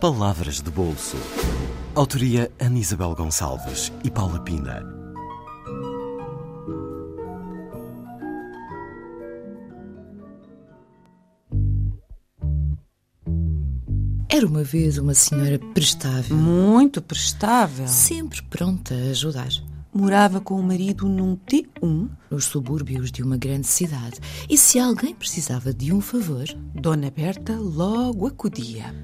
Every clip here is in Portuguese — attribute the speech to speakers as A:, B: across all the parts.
A: Palavras de Bolso. Autoria Ana Isabel Gonçalves e Paula Pina.
B: Era uma vez uma senhora prestável,
C: Muito prestável.
B: sempre pronta a ajudar,
C: Morava com o marido num T1.
B: nos subúrbios de uma grande cidade. E se alguém precisava de um favor,
C: Dona Berta logo acudia.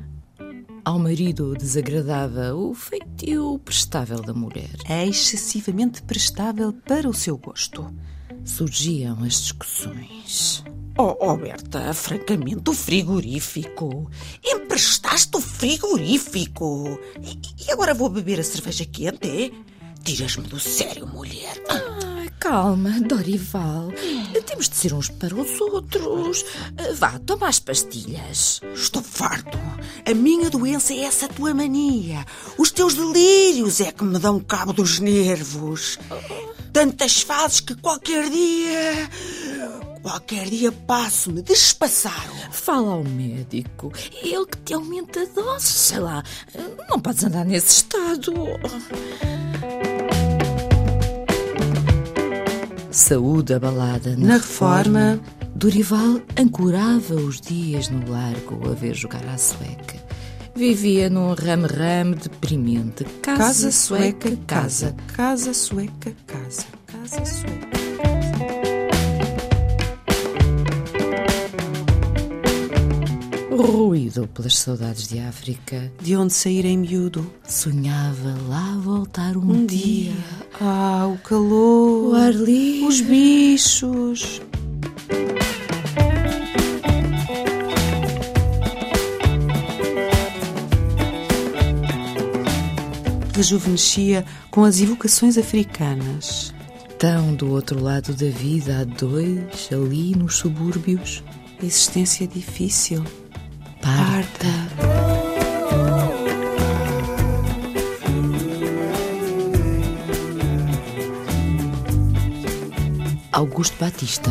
B: ao marido desagradava o feitio prestável da mulher.
C: É excessivamente prestável para o seu gosto.
B: Surgiam as discussões.
C: Oh, oh Berta, francamente, o frigorífico. Emprestaste o frigorífico. E, e agora vou beber a cerveja quente, é? Tiras-me do sério, mulher.
B: Ai, calma, Dorival. Temos de ser uns para os outros. Vá, toma as pastilhas.
C: Estou farto. A minha doença é essa tua mania. Os teus delírios é que me dão cabo dos nervos. Tantas fases que qualquer dia. Qualquer dia passo-me despassaro.
B: Fala ao médico. Ele que te aumenta a dose. Sei lá, não podes andar nesse estado. Saúde abalada na,
C: Na reforma.
B: Dorival ancorava os dias no largo a ver jogar à sueca. Vivia num rame-rame deprimente. Casa,
C: Casa sueca, casa. Casa sueca, casa. Casa sueca.
B: Ruído pelas saudades de África,
C: De onde sair em miúdo?
B: sonhava lá voltar um,
C: Um dia. Ah, o calor.
B: O ar livre.
C: Os bichos. Rejuvenescia com as evocações africanas.
B: Tão do outro lado da vida, há dois, ali nos subúrbios.
C: A existência difícil.
B: Parta. Augusto Batista.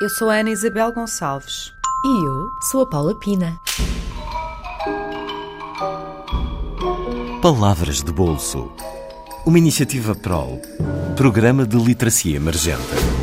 D: Eu sou a Ana Isabel Gonçalves.
B: E eu sou a Paula Pina.
A: Palavras de Bolso. Uma iniciativa PROL. Programa de Literacia Emergente.